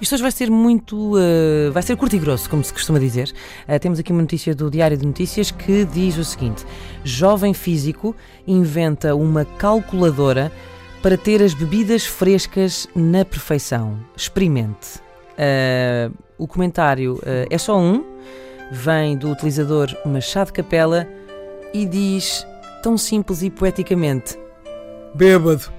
Isto hoje vai ser muito. Uh, vai ser curto e grosso, como se costuma dizer. Uh, temos aqui uma notícia do Diário de Notícias que diz o seguinte: Jovem físico inventa uma calculadora para ter as bebidas frescas na perfeição. Experimente. Uh, o comentário é só um, vem do utilizador Machado Capela e diz, tão simples e poeticamente, бебот.